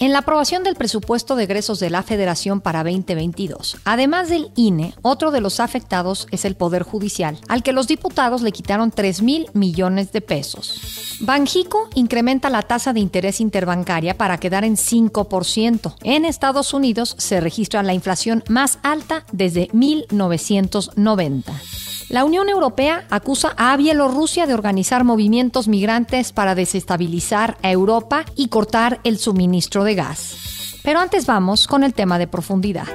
En la aprobación del presupuesto de egresos de la Federación para 2022, además del INE, otro de los afectados es el Poder Judicial, al que los diputados le quitaron 3 mil millones de pesos. Banjico incrementa la tasa de interés interbancaria para quedar en 5%. En Estados Unidos se registra la inflación más alta desde 1990. La Unión Europea acusa a Bielorrusia de organizar movimientos migrantes para desestabilizar a Europa y cortar el suministro de gas. Pero antes vamos con el tema de profundidad.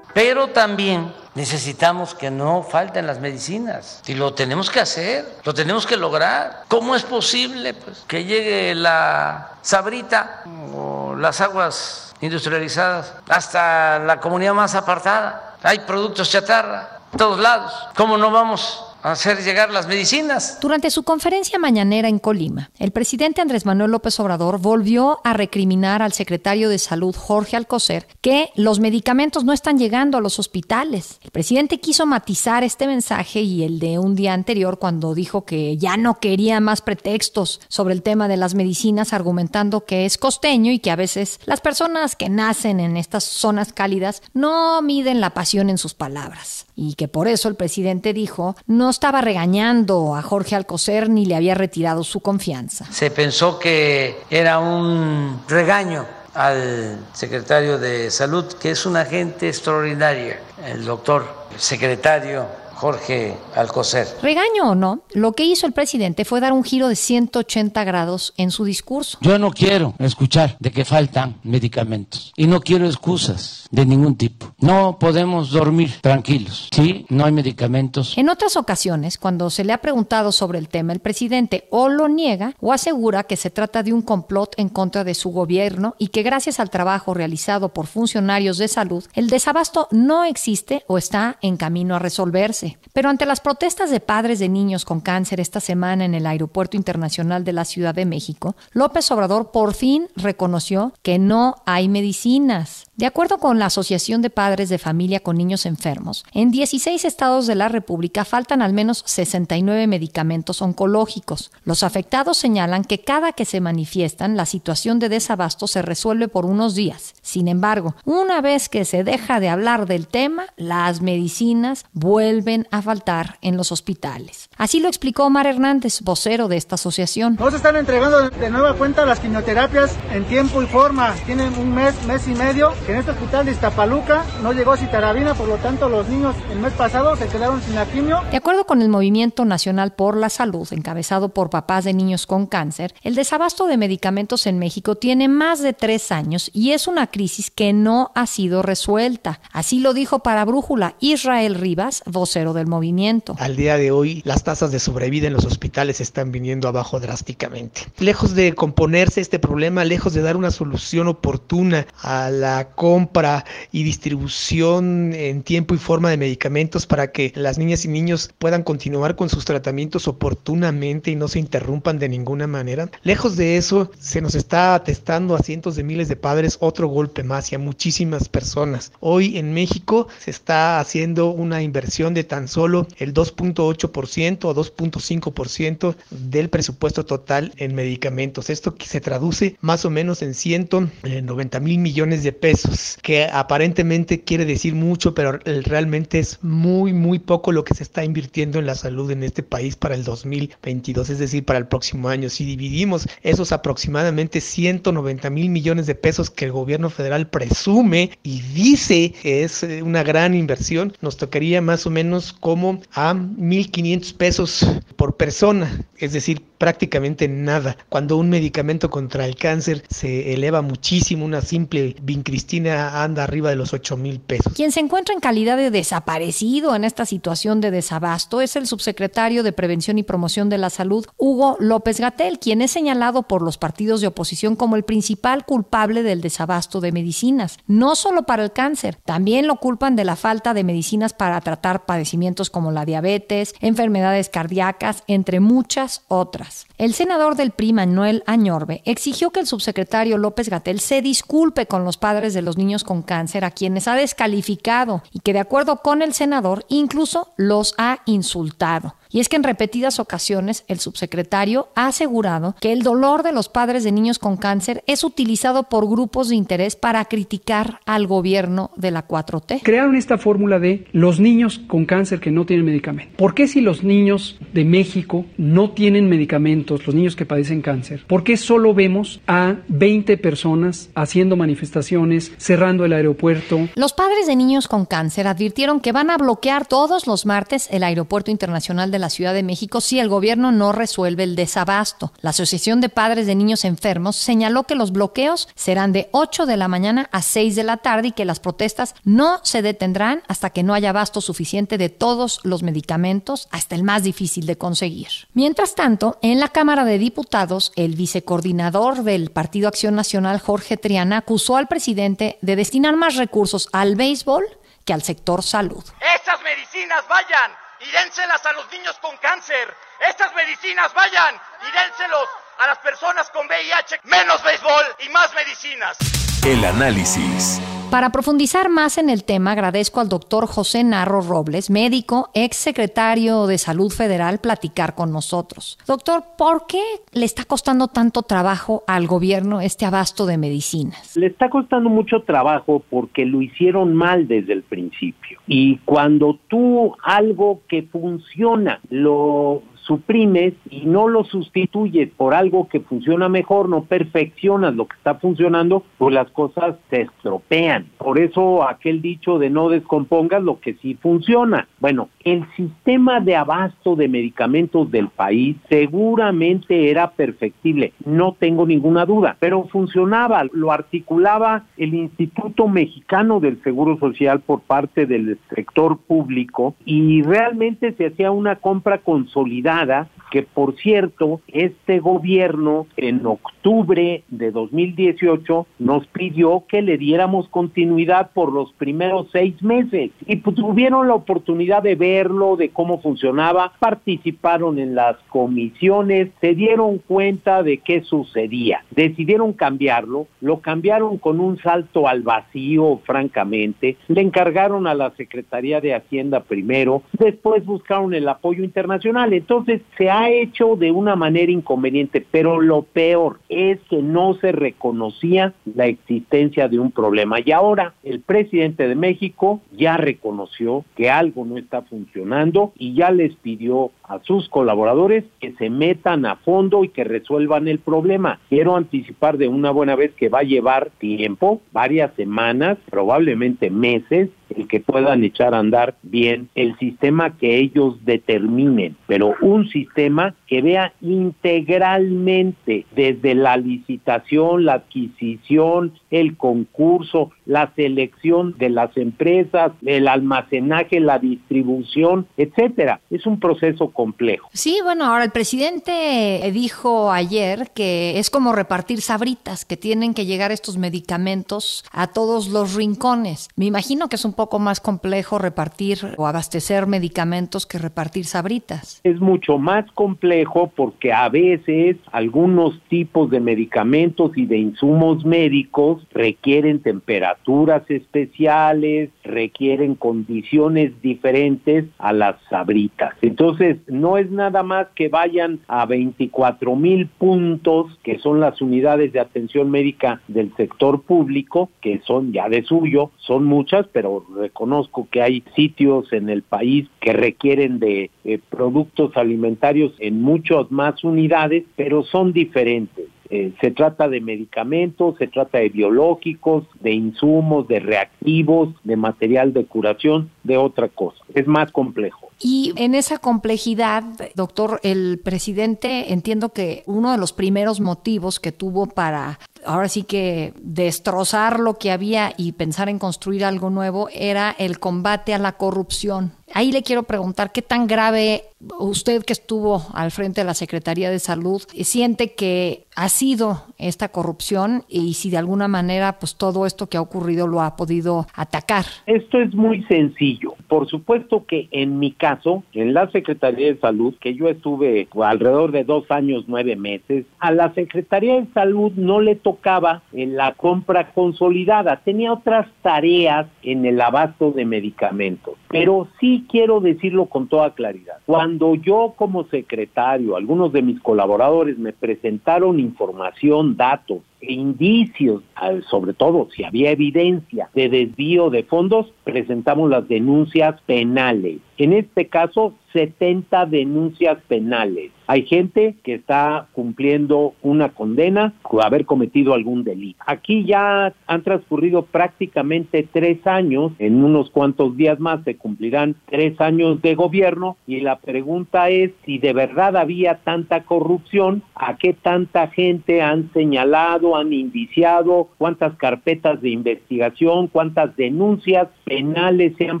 Pero también necesitamos que no falten las medicinas y lo tenemos que hacer, lo tenemos que lograr. ¿Cómo es posible pues, que llegue la sabrita o las aguas industrializadas hasta la comunidad más apartada? Hay productos chatarra todos lados. ¿Cómo no vamos hacer llegar las medicinas. Durante su conferencia mañanera en Colima, el presidente Andrés Manuel López Obrador volvió a recriminar al secretario de Salud Jorge Alcocer que los medicamentos no están llegando a los hospitales. El presidente quiso matizar este mensaje y el de un día anterior cuando dijo que ya no quería más pretextos sobre el tema de las medicinas, argumentando que es costeño y que a veces las personas que nacen en estas zonas cálidas no miden la pasión en sus palabras y que por eso el presidente dijo no estaba regañando a Jorge Alcocer ni le había retirado su confianza. Se pensó que era un regaño al secretario de Salud, que es una gente extraordinaria, el doctor secretario Jorge Alcocer. Regaño o no, lo que hizo el presidente fue dar un giro de 180 grados en su discurso. Yo no quiero escuchar de que faltan medicamentos y no quiero excusas de ningún tipo. No podemos dormir tranquilos si no hay medicamentos. En otras ocasiones, cuando se le ha preguntado sobre el tema, el presidente o lo niega o asegura que se trata de un complot en contra de su gobierno y que gracias al trabajo realizado por funcionarios de salud, el desabasto no existe o está en camino a resolverse. Pero ante las protestas de padres de niños con cáncer esta semana en el Aeropuerto Internacional de la Ciudad de México, López Obrador por fin reconoció que no hay medicinas. De acuerdo con la Asociación de Padres de Familia con Niños Enfermos, en 16 estados de la República faltan al menos 69 medicamentos oncológicos. Los afectados señalan que cada que se manifiestan, la situación de desabasto se resuelve por unos días. Sin embargo, una vez que se deja de hablar del tema, las medicinas vuelven a faltar en los hospitales. Así lo explicó Omar Hernández, vocero de esta asociación. No se están entregando de nueva cuenta las quimioterapias en tiempo y forma. Tienen un mes, mes y medio que en este hospital de Iztapaluca no llegó citarabina, por lo tanto los niños el mes pasado se quedaron sin la quimio. De acuerdo con el Movimiento Nacional por la Salud, encabezado por papás de niños con cáncer, el desabasto de medicamentos en México tiene más de tres años y es una crisis que no ha sido resuelta. Así lo dijo para Brújula Israel Rivas, vocero del movimiento. Al día de hoy, las tasas de sobrevida en los hospitales están viniendo abajo drásticamente. Lejos de componerse este problema, lejos de dar una solución oportuna a la compra y distribución en tiempo y forma de medicamentos para que las niñas y niños puedan continuar con sus tratamientos oportunamente y no se interrumpan de ninguna manera. Lejos de eso, se nos está atestando a cientos de miles de padres otro golpe más y a muchísimas personas. Hoy en México se está haciendo una inversión de tan solo el 2.8% o 2.5% del presupuesto total en medicamentos. Esto se traduce más o menos en 190 mil millones de pesos que aparentemente quiere decir mucho, pero realmente es muy, muy poco lo que se está invirtiendo en la salud en este país para el 2022, es decir, para el próximo año. Si dividimos esos aproximadamente 190 mil millones de pesos que el gobierno federal presume y dice que es eh, una gran inversión, nos tocaría más o menos como a 1.500 pesos por persona, es decir, prácticamente nada. Cuando un medicamento contra el cáncer se eleva muchísimo, una simple vincristina anda arriba de los 8 mil pesos. Quien se encuentra en calidad de desaparecido en esta situación de desabasto es el subsecretario de Prevención y Promoción de la Salud, Hugo López Gatel, quien es señalado por los partidos de oposición como el principal culpable del desabasto de medicinas, no solo para el cáncer, también lo culpan de la falta de medicinas para tratar padecimientos como la diabetes, enfermedades cardíacas, entre muchas otras. El senador del PRI, Manuel Añorbe, exigió que el subsecretario López Gatel se disculpe con los padres de los niños con cáncer a quienes ha descalificado y que de acuerdo con el senador incluso los ha insultado. Y es que en repetidas ocasiones el subsecretario ha asegurado que el dolor de los padres de niños con cáncer es utilizado por grupos de interés para criticar al gobierno de la 4T. Crearon esta fórmula de los niños con cáncer que no tienen medicamento. ¿Por qué si los niños de México no tienen medicamentos, los niños que padecen cáncer, por qué solo vemos a 20 personas haciendo manifestaciones, cerrando el aeropuerto? Los padres de niños con cáncer advirtieron que van a bloquear todos los martes el aeropuerto internacional de la Ciudad de México si el gobierno no resuelve el desabasto. La Asociación de Padres de Niños Enfermos señaló que los bloqueos serán de 8 de la mañana a 6 de la tarde y que las protestas no se detendrán hasta que no haya abasto suficiente de todos los medicamentos, hasta el más difícil de conseguir. Mientras tanto, en la Cámara de Diputados, el vicecoordinador del Partido Acción Nacional, Jorge Triana, acusó al presidente de destinar más recursos al béisbol que al sector salud. Esas medicinas vayan y dénselas a los niños con cáncer. Estas medicinas vayan y dénselos a las personas con VIH. Menos béisbol y más medicinas. El análisis. Para profundizar más en el tema, agradezco al doctor José Narro Robles, médico, ex secretario de Salud Federal, platicar con nosotros. Doctor, ¿por qué le está costando tanto trabajo al gobierno este abasto de medicinas? Le está costando mucho trabajo porque lo hicieron mal desde el principio. Y cuando tú algo que funciona lo suprimes y no lo sustituyes por algo que funciona mejor, no perfeccionas lo que está funcionando, pues las cosas se estropean. Por eso aquel dicho de no descompongas lo que sí funciona. Bueno, el sistema de abasto de medicamentos del país seguramente era perfectible, no tengo ninguna duda, pero funcionaba, lo articulaba el Instituto Mexicano del Seguro Social por parte del sector público y realmente se hacía una compra consolidada cuidada que por cierto, este gobierno en octubre de 2018 nos pidió que le diéramos continuidad por los primeros seis meses. Y pues, tuvieron la oportunidad de verlo, de cómo funcionaba, participaron en las comisiones, se dieron cuenta de qué sucedía, decidieron cambiarlo, lo cambiaron con un salto al vacío, francamente, le encargaron a la Secretaría de Hacienda primero, después buscaron el apoyo internacional, entonces se ha hecho de una manera inconveniente, pero lo peor es que no se reconocía la existencia de un problema. Y ahora el presidente de México ya reconoció que algo no está funcionando y ya les pidió a sus colaboradores que se metan a fondo y que resuelvan el problema. Quiero anticipar de una buena vez que va a llevar tiempo, varias semanas, probablemente meses, el que puedan echar a andar bien el sistema que ellos determinen, pero un sistema que vea integralmente desde la licitación, la adquisición, el concurso, la selección de las empresas, el almacenaje, la distribución, etcétera. Es un proceso complejo. Sí, bueno, ahora el presidente dijo ayer que es como repartir sabritas, que tienen que llegar estos medicamentos a todos los rincones. Me imagino que es un poco más complejo repartir o abastecer medicamentos que repartir sabritas. Es mucho más complejo porque a veces algunos tipos de medicamentos y de insumos médicos requieren temperaturas especiales, requieren condiciones diferentes a las sabritas. Entonces, no es nada más que vayan a 24 mil puntos, que son las unidades de atención médica del sector público, que son ya de suyo, son muchas, pero reconozco que hay sitios en el país que requieren de eh, productos alimentarios en muchas más unidades, pero son diferentes Eh, se trata de medicamentos, se trata de biológicos, de insumos, de reactivos, de material de curación, de otra cosa. Es más complejo. Y en esa complejidad, doctor, el presidente entiendo que uno de los primeros motivos que tuvo para ahora sí que destrozar lo que había y pensar en construir algo nuevo era el combate a la corrupción. Ahí le quiero preguntar qué tan grave usted que estuvo al frente de la Secretaría de Salud siente que ha sido esta corrupción y si de alguna manera pues todo esto que ha ocurrido lo ha podido atacar. Esto es muy sencillo. Por supuesto que en mi caso, en la Secretaría de Salud, que yo estuve alrededor de dos años, nueve meses, a la Secretaría de Salud no le tocaba en la compra consolidada, tenía otras tareas en el abasto de medicamentos. Pero sí quiero decirlo con toda claridad. Cuando yo como secretario, algunos de mis colaboradores me presentaron información, datos indicios, sobre todo si había evidencia de desvío de fondos, presentamos las denuncias penales. En este caso, 70 denuncias penales. Hay gente que está cumpliendo una condena por haber cometido algún delito. Aquí ya han transcurrido prácticamente tres años, en unos cuantos días más se cumplirán tres años de gobierno y la pregunta es si de verdad había tanta corrupción, a qué tanta gente han señalado, han indiciado, cuántas carpetas de investigación, cuántas denuncias penales se han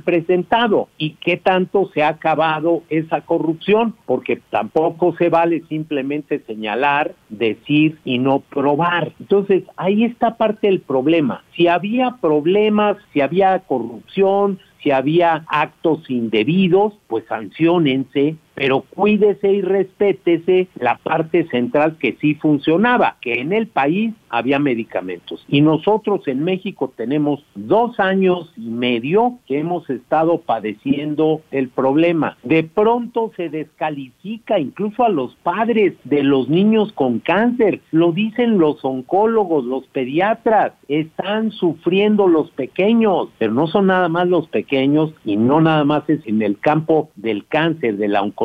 presentado y qué tanto se ha acabado esa corrupción, porque tampoco se vale simplemente señalar, decir y no probar. Entonces, ahí está parte del problema. Si había problemas, si había corrupción, si había actos indebidos, pues sancionense, pero cuídese y respétese la parte central que sí funcionaba, que en el país había medicamentos. Y nosotros en México tenemos dos años y medio que hemos estado padeciendo el problema. De pronto se descalifica incluso a los padres de los niños con cáncer. Lo dicen los oncólogos, los pediatras. Están sufriendo los pequeños, pero no son nada más los pequeños y no nada más es en el campo del cáncer, de la oncología.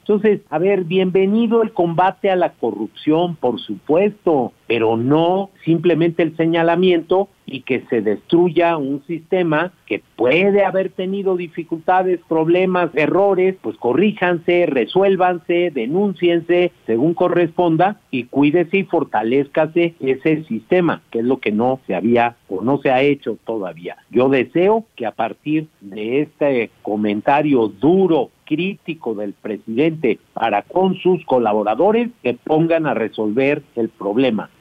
Entonces, a ver, bienvenido el combate a la corrupción, por supuesto, pero no simplemente el señalamiento y que se destruya un sistema que puede haber tenido dificultades, problemas, errores, pues corríjanse, resuélvanse, denúnciense según corresponda y cuídese y fortalezcase ese sistema, que es lo que no se había o no se ha hecho todavía. Yo deseo que a partir de este comentario duro, crítico del presidente para con sus colaboradores, que pongan a resolver el problema.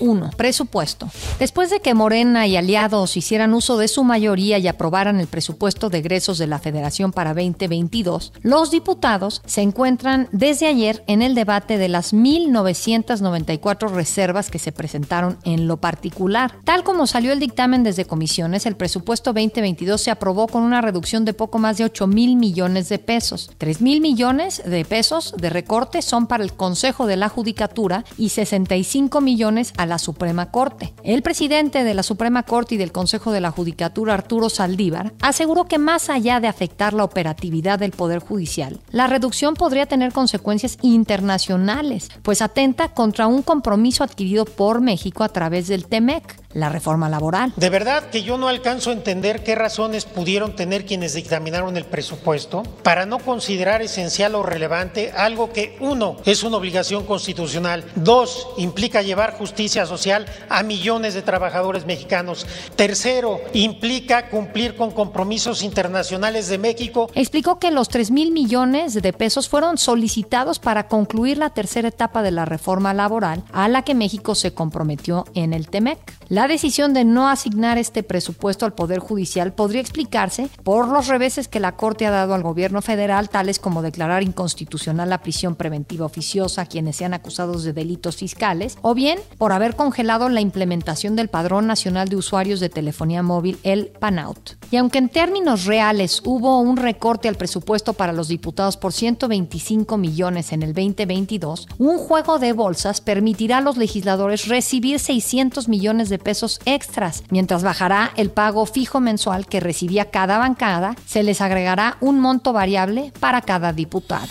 1. Presupuesto. Después de que Morena y aliados hicieran uso de su mayoría y aprobaran el presupuesto de egresos de la Federación para 2022, los diputados se encuentran desde ayer en el debate de las 1.994 reservas que se presentaron en lo particular. Tal como salió el dictamen desde comisiones, el presupuesto 2022 se aprobó con una reducción de poco más de 8 mil millones de pesos. 3 mil millones de pesos de recorte son para el Consejo de la Judicatura y 65 millones a la Suprema Corte. El presidente de la Suprema Corte y del Consejo de la Judicatura, Arturo Saldívar, aseguró que más allá de afectar la operatividad del Poder Judicial, la reducción podría tener consecuencias internacionales, pues atenta contra un compromiso adquirido por México a través del TEMEC la reforma laboral. De verdad que yo no alcanzo a entender qué razones pudieron tener quienes dictaminaron el presupuesto para no considerar esencial o relevante algo que, uno, es una obligación constitucional, dos, implica llevar justicia social a millones de trabajadores mexicanos, tercero, implica cumplir con compromisos internacionales de México. Explicó que los 3 mil millones de pesos fueron solicitados para concluir la tercera etapa de la reforma laboral a la que México se comprometió en el TEMEC. La decisión de no asignar este presupuesto al Poder Judicial podría explicarse por los reveses que la Corte ha dado al gobierno federal, tales como declarar inconstitucional la prisión preventiva oficiosa a quienes sean acusados de delitos fiscales, o bien por haber congelado la implementación del Padrón Nacional de Usuarios de Telefonía Móvil, el PANOUT. Y aunque en términos reales hubo un recorte al presupuesto para los diputados por 125 millones en el 2022, un juego de bolsas permitirá a los legisladores recibir 600 millones de extras, mientras bajará el pago fijo mensual que recibía cada bancada, se les agregará un monto variable para cada diputado.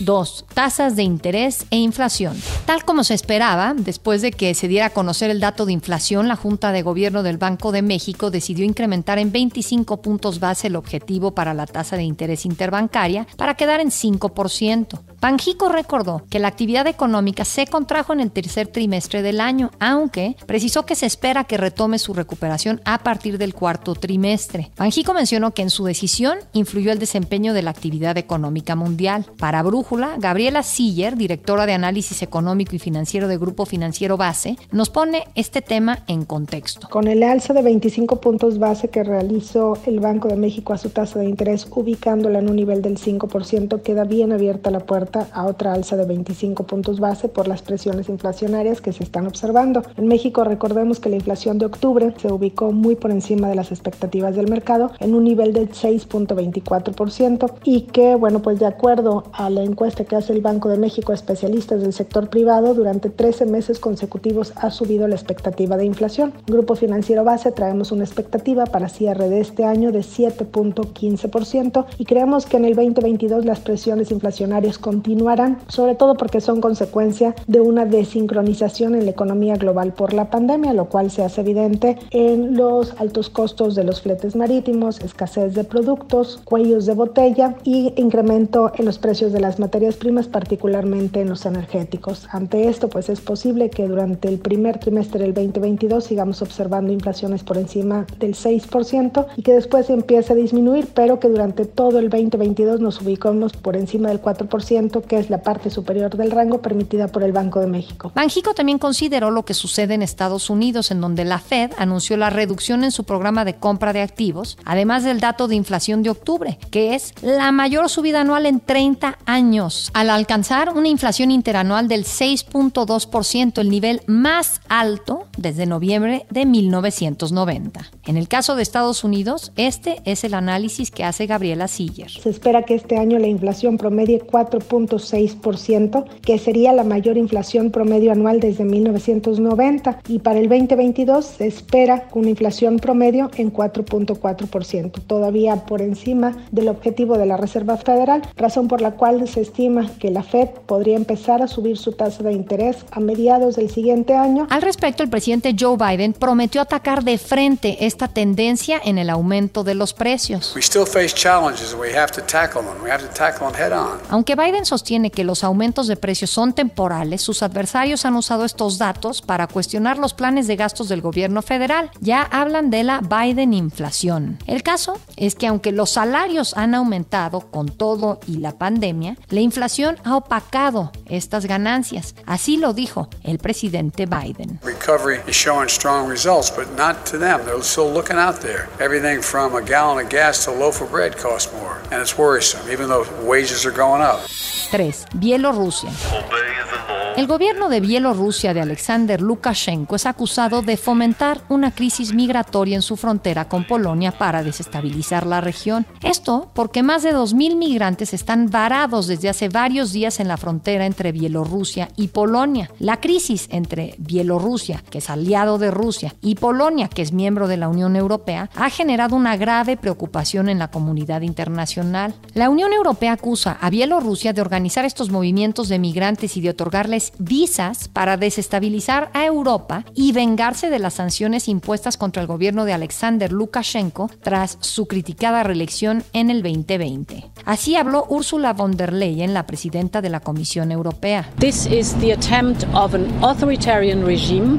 2. Tasas de interés e inflación. Tal como se esperaba, después de que se diera a conocer el dato de inflación, la Junta de Gobierno del Banco de México decidió incrementar en 25 puntos base el objetivo para la tasa de interés interbancaria para quedar en 5%. Banjico recordó que la actividad económica se contrajo en el tercer trimestre del año, aunque precisó que se espera que retome su recuperación a partir del cuarto trimestre. Banjico mencionó que en su decisión influyó el desempeño de la actividad económica mundial. Para Brújula, Gabriela Siller, directora de análisis económico y financiero de Grupo Financiero Base, nos pone este tema en contexto. Con el alza de 25 puntos base que realizó el Banco de México a su tasa de interés, ubicándola en un nivel del 5%, queda bien abierta la puerta a otra alza de 25 puntos base por las presiones inflacionarias que se están observando. En México recordemos que la inflación de octubre se ubicó muy por encima de las expectativas del mercado en un nivel del 6.24% y que, bueno, pues de acuerdo a la encuesta que hace el Banco de México especialistas del sector privado, durante 13 meses consecutivos ha subido la expectativa de inflación. Grupo Financiero Base traemos una expectativa para cierre de este año de 7.15% y creemos que en el 2022 las presiones inflacionarias con continuarán, sobre todo porque son consecuencia de una desincronización en la economía global por la pandemia, lo cual se hace evidente en los altos costos de los fletes marítimos, escasez de productos, cuellos de botella y incremento en los precios de las materias primas, particularmente en los energéticos. Ante esto, pues es posible que durante el primer trimestre del 2022 sigamos observando inflaciones por encima del 6% y que después empiece a disminuir, pero que durante todo el 2022 nos ubicamos por encima del 4% que es la parte superior del rango permitida por el Banco de México. Banjico también consideró lo que sucede en Estados Unidos, en donde la Fed anunció la reducción en su programa de compra de activos, además del dato de inflación de octubre, que es la mayor subida anual en 30 años, al alcanzar una inflación interanual del 6.2%, el nivel más alto desde noviembre de 1990. En el caso de Estados Unidos, este es el análisis que hace Gabriela Siller. Se espera que este año la inflación promedie 4 6%, que sería la mayor inflación promedio anual desde 1990 y para el 2022 se espera una inflación promedio en 4.4%, todavía por encima del objetivo de la Reserva Federal, razón por la cual se estima que la Fed podría empezar a subir su tasa de interés a mediados del siguiente año. Al respecto, el presidente Joe Biden prometió atacar de frente esta tendencia en el aumento de los precios. Aunque Biden sostiene que los aumentos de precios son temporales, sus adversarios han usado estos datos para cuestionar los planes de gastos del gobierno federal. Ya hablan de la Biden inflación. El caso es que aunque los salarios han aumentado con todo y la pandemia, la inflación ha opacado estas ganancias. Así lo dijo el presidente Biden. Recovery is showing strong results, but not to them. They're still looking out there. Everything from a gallon of gas to a loaf of bread costs more, and it's worrisome, even though wages are going up. 3. Bielorrusia. El gobierno de Bielorrusia de Alexander Lukashenko es acusado de fomentar una crisis migratoria en su frontera con Polonia para desestabilizar la región. Esto porque más de 2.000 migrantes están varados desde hace varios días en la frontera entre Bielorrusia y Polonia. La crisis entre Bielorrusia, que es aliado de Rusia, y Polonia, que es miembro de la Unión Europea, ha generado una grave preocupación en la comunidad internacional. La Unión Europea acusa a Bielorrusia de organizar estos movimientos de migrantes y de otorgarles visas para desestabilizar a Europa y vengarse de las sanciones impuestas contra el gobierno de Alexander Lukashenko tras su criticada reelección en el 2020. Así habló Ursula von der Leyen, la presidenta de la Comisión Europea. This is the attempt of an authoritarian regime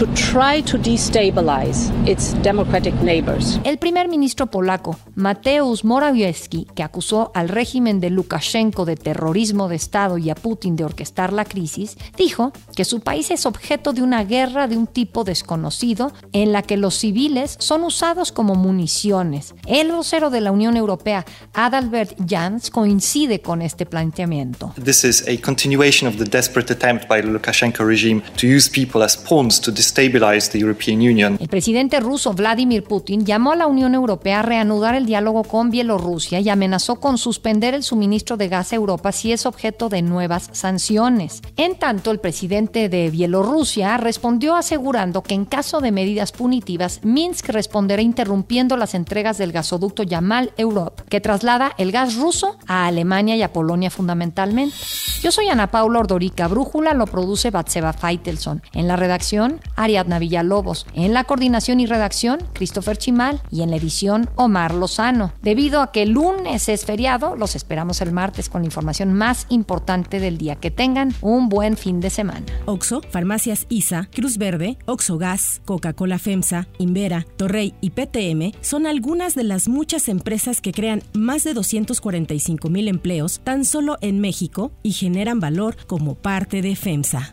to try to destabilize its democratic neighbors. El primer ministro polaco, Mateusz Morawiecki, que acusó al régimen de Lukashenko de terrorismo de Estado y a Putin de orquestar la crisis, dijo que su país es objeto de una guerra de un tipo desconocido en la que los civiles son usados como municiones. El vocero de la Unión Europea, Adalbert Jans, coincide con este planteamiento. This is a continuation of the desperate attempt by the Lukashenko regime to use people as pawns to the European Union. El presidente ruso Vladimir Putin llamó a la Unión Europea a reanudar el diálogo con Bielorrusia y amenazó con suspender el suministro de gas a Europa si es objeto de nuevas sanciones. En tanto, el presidente de Bielorrusia respondió asegurando que en caso de medidas punitivas, Minsk responderá interrumpiendo las entregas del gasoducto Yamal Europe, que traslada el gas ruso a Alemania y a Polonia fundamentalmente. Yo soy Ana Paula Ordorica, Brújula lo produce Batseba Feitelson. En la redacción, Ariadna Villalobos. En la coordinación y redacción, Christopher Chimal. Y en la edición, Omar Lozano. Debido a que el lunes es feriado, los esperamos el martes con la información más importante del día. Que tengan un buen fin de semana. Oxo, Farmacias ISA, Cruz Verde, Oxo Gas, Coca-Cola FEMSA, Invera, Torrey y PTM son algunas de las muchas empresas que crean más de 245 mil empleos tan solo en México y generan valor como parte de FEMSA.